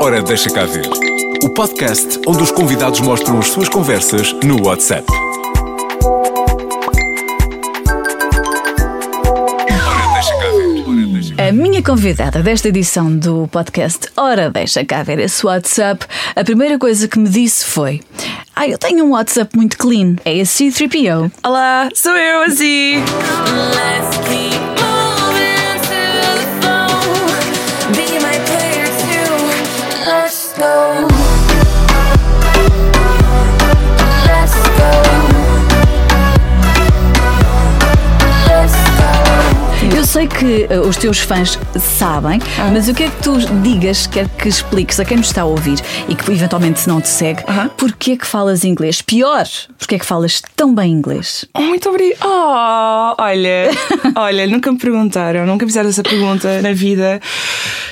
Ora, deixa cá ver. O podcast onde os convidados mostram as suas conversas no WhatsApp. Ora, deixa cá ver. Ora, deixa cá A minha convidada desta edição do podcast Ora Deixa Cá Ver esse WhatsApp, a primeira coisa que me disse foi: Ah, eu tenho um WhatsApp muito clean. É a C3PO. Olá, sou eu, assim. Let's keep no sei que uh, os teus fãs sabem, mas eu quero que tu digas, quero que expliques a quem nos está a ouvir e que eventualmente se não te segue, Aham. porque é que falas inglês? Pior, porque é que falas tão bem inglês? Oh, muito obrigada. Oh, olha, olha, nunca me perguntaram, nunca fizeram essa pergunta na vida.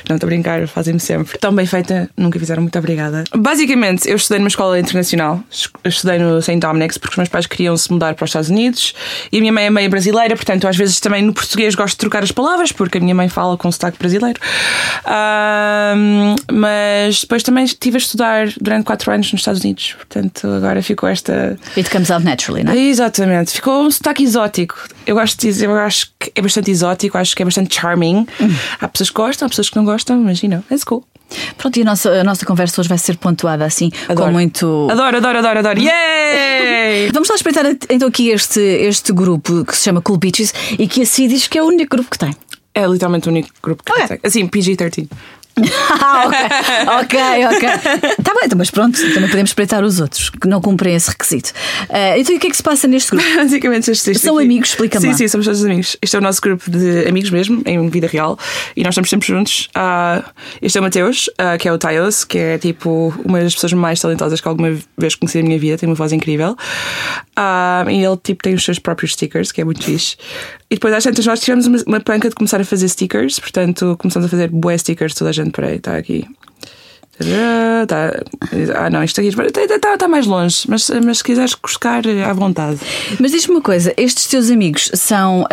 Não estou a brincar, fazem-me sempre. Tão bem feita, nunca fizeram, muito obrigada. Basicamente, eu estudei numa escola internacional, estudei no St. Dominic's porque os meus pais queriam se mudar para os Estados Unidos e a minha mãe é meio brasileira, portanto, às vezes também no português gosto de trocar as palavras porque a minha mãe fala com sotaque brasileiro. Ahm, mas depois também estive a estudar durante 4 anos nos Estados Unidos, portanto, agora ficou esta. It comes out naturally, não é? Exatamente, ficou um sotaque exótico. Eu gosto de dizer, eu acho que é bastante exótico, acho que é bastante charming. Há pessoas que gostam, há pessoas que não gostam, mas you know, it's cool. Pronto, e a nossa, a nossa conversa hoje vai ser pontuada assim, Adoro. com muito. Adoro, adoro, adoro, adoro. Yay! Vamos lá espreitar então aqui este, este grupo que se chama Cool Beaches e que a Si diz que é o único grupo que tem. É literalmente o único grupo que Ok. eu tenho. Assim, PG-13. Ah, ok, ok. Está bem, então, mas pronto, também podemos espreitar os outros que não cumprem esse requisito. Ah, então, e o que é que se passa neste grupo? Basicamente, este São aqui- amigos, explica-me Sim, lá. sim, somos todos amigos. Este é o nosso grupo de amigos mesmo, em vida real. E nós estamos sempre juntos. Ah, este é o Mateus, ah, que é o Tiles, que é tipo uma das pessoas mais talentosas que alguma vez conheci na minha vida. Tem uma voz incrível. Ah, e ele tipo, tem os seus próprios stickers, que é muito fixe. E depois às tantas nós tivemos uma, uma panca de começar a fazer stickers. Portanto, começamos a fazer bué stickers. Toda a gente, peraí, está aqui. Tá, ah, não, isto aqui está, está, está mais longe, mas, mas se quiseres buscar à vontade. Mas diz-me uma coisa: estes teus amigos são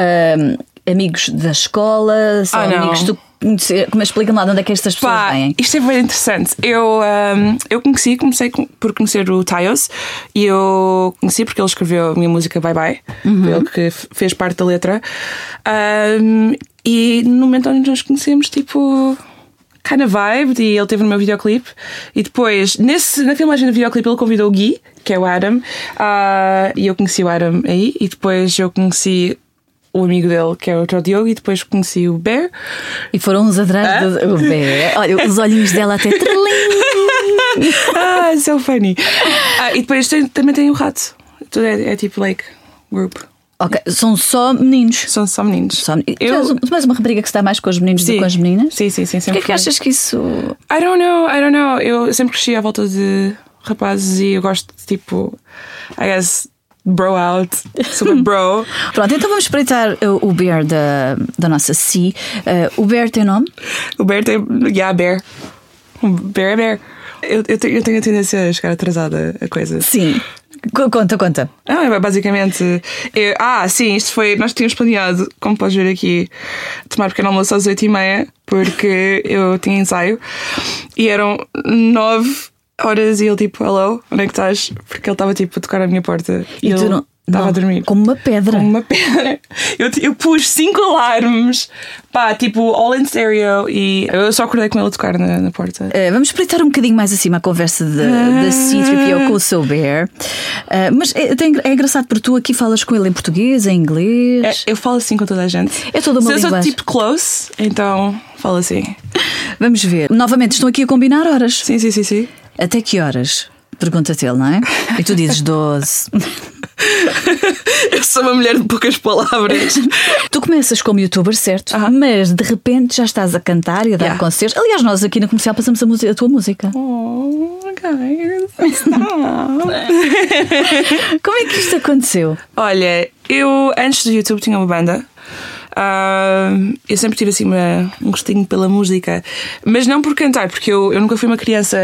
amigos da escola? São Ah, amigos conheces? Como explica-me lá de onde é que estas pessoas Pá, vêm? isto é bem interessante. Eu, ahm, eu conheci, comecei com- por conhecer o Tios e eu conheci porque ele escreveu a minha música Bye Bye, foi ele que fez parte da letra. Ahm, e no momento onde nos conhecemos, tipo. Kind of vibe, e ele teve no meu videoclipe. E depois, nesse, na filmagem do videoclipe, ele convidou o Gui, que é o Adam, ah, e eu conheci o Adam aí. E depois eu conheci o amigo dele, que é o outro Diogo, e depois conheci o Bear. E foram uns atrás do. o bebê. Olha, os olhinhos dela até ah, so funny. Ah, e depois tem- também tem o rato. Tudo é, é tipo like group. Ok, são só meninos. São só meninos. Só, tu, Eu- és, tu és uma rapariga que se dá mais com os meninos do que com as meninas? Sim, sim, sim. Porquê Sempre é que achas que isso. I don't know, I don't know. Eu sempre cresci à volta de rapazes e eu gosto de tipo, I guess, bro out. Super bro. Pronto, então vamos espreitar uh, o Bear da, da nossa Si. Uh, o Bear tem nome? o Bear tem. Yeah, Bear. Bear é Bear. Eu, eu, tenho, eu tenho a tendência a chegar atrasada a coisa. Sim. Co- Conta, conta. Ah, é basicamente. eu- ah, sim, isto foi. Nós tínhamos planeado, como podes ver aqui, tomar pequeno almoço às 8h30, porque eu tinha ensaio e eram 9 horas e ele tipo, hello, onde é que estás? Porque ele estava tipo a tocar à minha porta e, E tu não- estava a dormir. Como uma pedra. Com uma pedra. Eu, eu pus cinco alarmes, pá, tipo, all in stereo e eu só acordei com ele a tocar na, na porta. Uh, vamos espreitar um bocadinho mais acima a conversa da da C3PO com o seu Bear. Uh, mas é, engra- é engraçado porque tu aqui falas com ele em português, em É, inglês. eu falo assim com toda a gente. É toda uma Se eu sou tipo close, então falo assim. Vamos ver. Novamente, estão aqui a combinar horas. Sim, sim, sim, sim. Até que horas? Pergunta-te ele, não é? E tu dizes 12. Eu sou uma mulher de poucas palavras. Tu começas como youtuber, certo? Mas de repente já estás a cantar e a dar Yeah. concertos. Aliás, nós aqui na comercial passamos a, a tua música. oh, guys. Como é que isto aconteceu? Olha, eu antes do YouTube tinha uma banda. Ah, eu sempre tive assim uma- um gostinho pela música, mas não por cantar, porque eu, eu nunca fui uma criança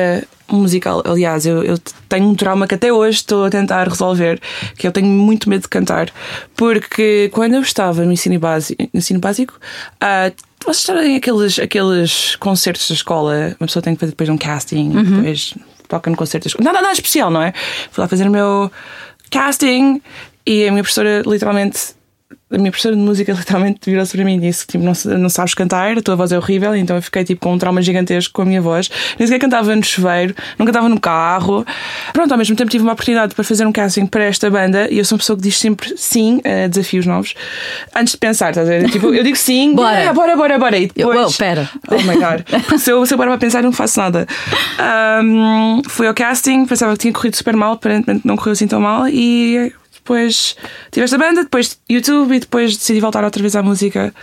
musical. Aliás, eu, eu tenho um trauma que até hoje estou a tentar resolver, que eu tenho muito medo de cantar, porque quando eu estava no ensino básico, no ensino básico ah, vocês sabem aqueles, aqueles concertos da escola, uma pessoa tem que fazer depois um casting, Uhum. depois toca no concerto da escola. Nada, nada especial, não é? Fui lá fazer o meu casting e a minha professora literalmente. A minha professora de música literalmente virou-se para mim e disse tipo, não, não sabes cantar, a tua voz é horrível, então eu fiquei tipo com um trauma gigantesco com a minha voz. Nem sequer cantava no chuveiro, não cantava no carro. Pronto, ao mesmo tempo tive uma oportunidade para fazer um casting para esta banda e eu sou uma pessoa que diz sempre sim a desafios novos antes de pensar, estás a ver? Tipo, eu digo sim, Bora. "Yeah, bora, bora, bora. E Eu- depois, oh. Oh my god. Porque se eu, se eu parar para pensar, não faço nada. Ahm, fui ao casting, pensava que tinha corrido super mal, aparentemente não correu assim tão mal. E depois tive esta banda, depois YouTube e depois decidi voltar outra vez à música.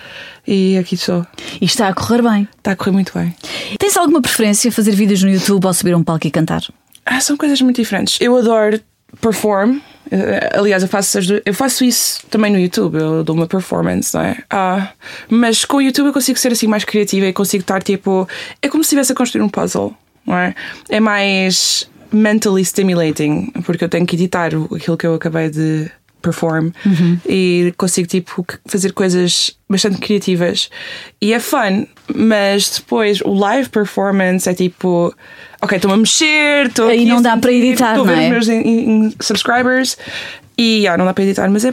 E aqui estou. E está a correr bem. Está a correr muito bem. Tens alguma preferência fazer vídeos no YouTube ou subir a um palco e cantar? Ah, são coisas muito diferentes. Eu adoro perform. Eh, Aliás, eu faço, eu faço isso também no YouTube. Eu dou uma performance, não é? Ah, mas com o YouTube eu consigo ser assim mais criativa e consigo estar tipo. É como se estivesse a construir um puzzle, não é? É mais mentally stimulating, porque eu tenho que editar aquilo que eu acabei de perform e consigo tipo fazer coisas bastante criativas e é fun, mas depois o live performance é tipo ok, estou-me a mexer, estou Aí não dá para editar, estou a ver não é? os meus in- in- subscribers e ah, não dá para editar, mas é,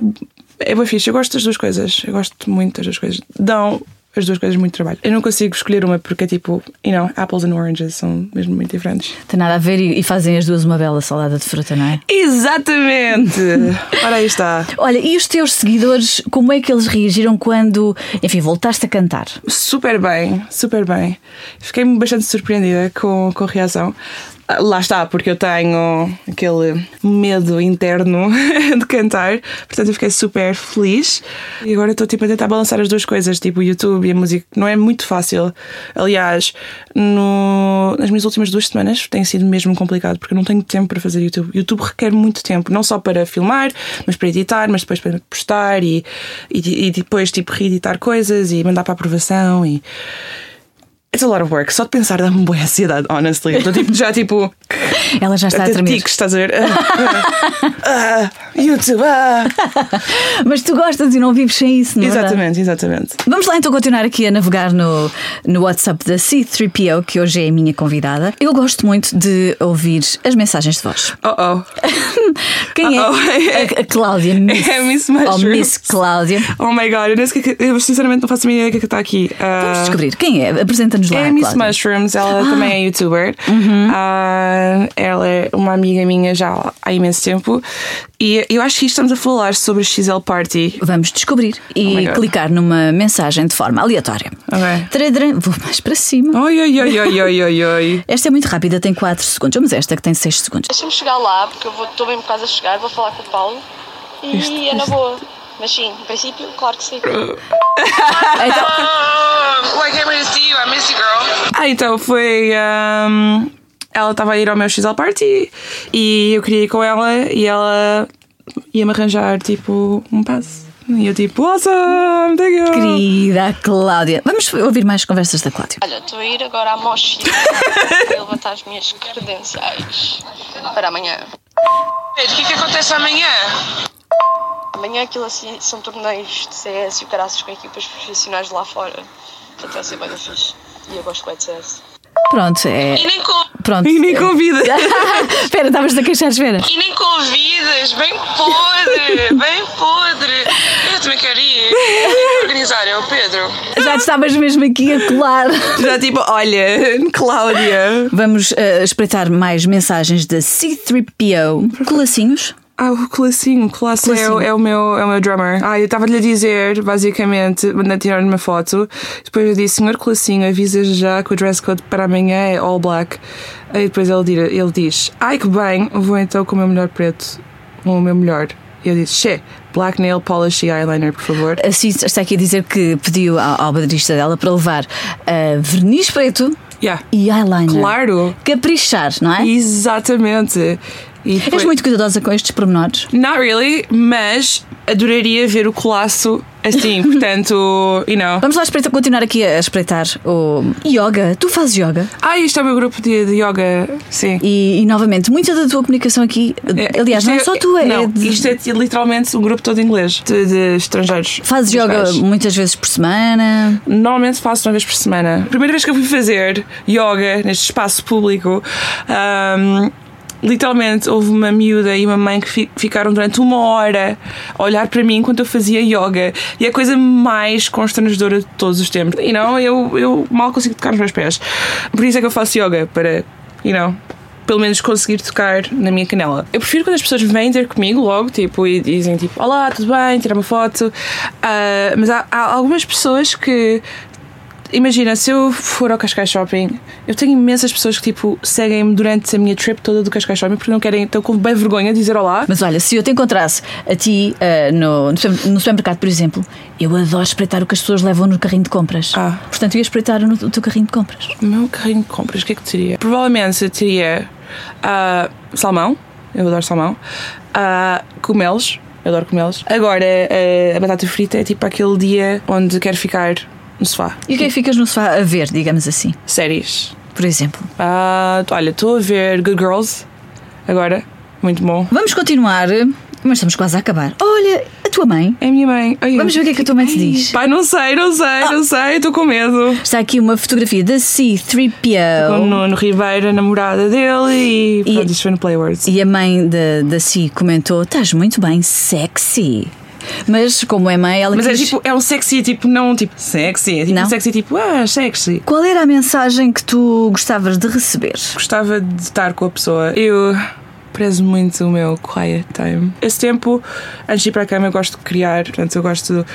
é bem fixe. Eu gosto das duas coisas, eu gosto muito das duas coisas. Dão as duas coisas muito trabalho. Eu não consigo escolher uma porque é tipo, you know, apples and oranges são mesmo muito diferentes. Tem nada a ver e, fazem as duas uma bela salada de fruta, não é? Exatamente! Ora aí está. Olha, e os teus seguidores, como é que eles reagiram quando, enfim, voltaste a cantar? Super bem, super bem. Fiquei bastante surpreendida com, com a reação. Lá está, porque eu tenho aquele medo interno de cantar, portanto eu fiquei super feliz. E agora estou tipo, a tentar balançar as duas coisas, tipo o YouTube e a música. Não é muito fácil. Aliás, no- nas minhas últimas duas semanas tem sido mesmo complicado, porque eu não tenho tempo para fazer YouTube. YouTube requer muito tempo, não só para filmar, mas para editar, mas depois para postar e, e, e depois tipo reeditar coisas e mandar para aprovação e. It's a lot of work. Só de pensar dá-me boa ansiedade, honestly. Estou tipo, já tipo. Ela já está a tremer. tiques, estás a ver? Ah, ah, ah, YouTube, ah. Mas tu gostas e não vives sem isso, não é? Exatamente, exatamente. Vamos lá então continuar aqui a navegar no, no WhatsApp da C3PO, que hoje é a minha convidada. Eu gosto muito de ouvir as mensagens de voz. Oh oh. Quem é? Uh-oh. A, a Cláudia Miss. É Miss Ou Mushrooms. Miss Cláudia. Oh my god, eu, nem sei eu sinceramente não faço a mínima ideia do que é que está aqui. Ah, Vamos descobrir. Quem é? Apresenta-nos lá. É a Miss Cláudia. Mushrooms, ela também é youtuber. Uhum. Ah, ela é uma amiga minha já há imenso tempo. E eu acho que estamos a falar sobre a XL Party. Vamos descobrir Oh e God. clicar numa mensagem de forma aleatória. Ok. Tradram- Vou mais para cima. Oi, oi, oi, oi, oi, oi, oi. Esta é muito rápida, tem 4 segundos. Vamos esta que tem 6 segundos. Deixa-me chegar lá, porque eu vou- estou mesmo quase a chegar, vou falar com o Paulo e é na boa. Mas sim, em princípio, claro que sim. Então, Oh, I can't wait to see you. I miss you, girl. Ah, então foi. ahm, ela estava a ir ao meu XL Party e eu queria ir com ela e ela ia-me arranjar tipo um passe. E eu tipo, awesome, thank you. querida Cláudia. Vamos ouvir mais conversas da Cláudia. Olha, estou a ir agora à mochila para levantar as minhas credenciais para amanhã. O que é que acontece amanhã? Amanhã aquilo assim são torneios de CS e o caraças com equipas profissionais de lá fora. Portanto vai ser bem fixe. E eu gosto bem de CS. Pronto, é. E nem, Pronto. e nem convida. espera, estavas a queixar, espera. E nem convidas, bem podre, bem podre. Eu também quero ir. Quem quer organizar é o Pedro. Já te estavas mesmo aqui a colar. Já tipo, olha, Cláudia. Vamos eh, espreitar mais mensagens da C3PO. Colacinhos. Ah, o Classinho, o Classinho é, é o meu, é o meu drummer. Ah, eu estava-lhe a dizer, basicamente, mandando tirar uma foto. Depois eu disse, senhor Classinho, avisa já que o dress code para amanhã é all black. Aí depois ele, dira- ele diz, ai que bem, vou então com o meu melhor preto, com o meu melhor. E eu disse, che, black nail polish e eyeliner, por favor. Assim está aqui a dizer que pediu ao, ao baterista dela para levar eh, verniz preto Yeah. e eyeliner. Claro. Caprichar, não é? Exatamente. E És foi- muito cuidadosa com estes pormenores. Not really, mas adoraria ver o colasso assim, portanto, you know. Vamos lá espreitar, continuar aqui a espreitar o yoga. Tu fazes yoga. Ah, isto é o meu grupo de, de yoga, sim. E, e, novamente, muita da tua comunicação aqui, aliás, isto não é só tu, é. Não, de- isto é literalmente um grupo todo inglês, de, de estrangeiros. Fazes yoga muitas vezes por semana. Normalmente faço uma vez por semana. A primeira vez que eu fui fazer yoga neste espaço público, ahm, literalmente houve uma miúda e uma mãe que fi- ficaram durante uma hora a olhar para mim enquanto eu fazia yoga. E é a coisa mais constrangedora de todos os tempos. E não, eu, eu mal consigo tocar nos meus pés. Por isso é que eu faço yoga, para, you know, pelo menos conseguir tocar na minha canela. Eu prefiro quando as pessoas vêm ter comigo logo, tipo, e dizem tipo, olá, tudo bem, tirar uma foto. Ah, mas há, há algumas pessoas que Imagina, se eu for ao Cascais Shopping, eu tenho imensas pessoas que tipo seguem-me durante a minha trip toda do Cascais Shopping porque não querem, estão com bem vergonha de dizer olá. Mas olha, se eu te encontrasse a ti ah, no, no super- no supermercado, por exemplo, eu adoro espreitar o que as pessoas levam no carrinho de compras. Ah. Portanto, eu ia espreitar no, o teu carrinho de compras. O meu carrinho de compras, o que é que teria? Provavelmente eu teria ah, salmão, eu adoro salmão, ah, cogumelos, eu adoro cogumelos. Agora, ah, a batata frita é tipo aquele dia onde quero ficar no sofá. E o que é que ficas no sofá a ver, digamos assim? Séries. Por exemplo. Ah, olha, estou a ver Good Girls agora, muito bom. Vamos continuar, mas estamos quase a acabar. Olha, a tua mãe. É a minha mãe. Ai, Vamos ver o que é que a tua mãe te diz. Pai, não sei, não sei, não sei, estou com medo. Está aqui uma fotografia da Com C3PO. o Nuno Ribeiro, a namorada dele, e, E- pronto, isto foi no Playwords. E a mãe da, da Si comentou: Estás muito bem sexy. Mas, como é mãe, ela Mas é quis... tipo, é um sexy, tipo, não tipo sexy, é tipo Não? um sexy, tipo, ah, sexy. Qual era a mensagem que tu gostavas de receber? Gostava de estar com a pessoa. Eu prezo muito o meu quiet time. Esse tempo, antes de ir para a cama, eu gosto de criar, portanto, eu gosto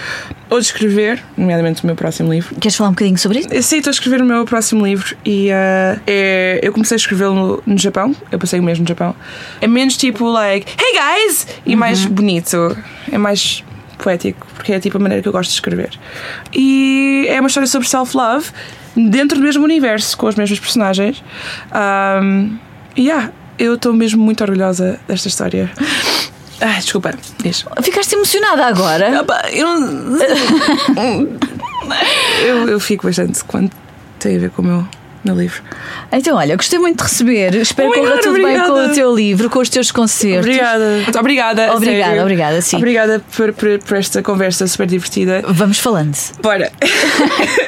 ou de escrever, nomeadamente o meu próximo livro. Queres falar um bocadinho sobre isso? Sei, estou a escrever o meu próximo livro e ah, é, eu comecei a escrevê-lo no, no Japão. Eu passei o mês no Japão. É menos tipo, like, hey guys! E mais bonito. É mais poético, porque é tipo a maneira que eu gosto de escrever. E é uma história sobre self-love dentro do mesmo universo, com as mesmas personagens. Um, yeah, eu estou mesmo muito orgulhosa desta história. Ai, desculpa, diz. Ficaste emocionada agora? Ah, pá, Eu, eu, eu fico bastante quando tem a ver com o meu, meu livro. Então, olha, gostei muito de receber. Espero que corra Obrigada, tudo bem com obrigada. o teu livro, com os teus concertos. Obrigada. Muito obrigada. Obrigada, sério. obrigada, sim. Obrigada por, por, por esta conversa super divertida. Vamos falando. Bora.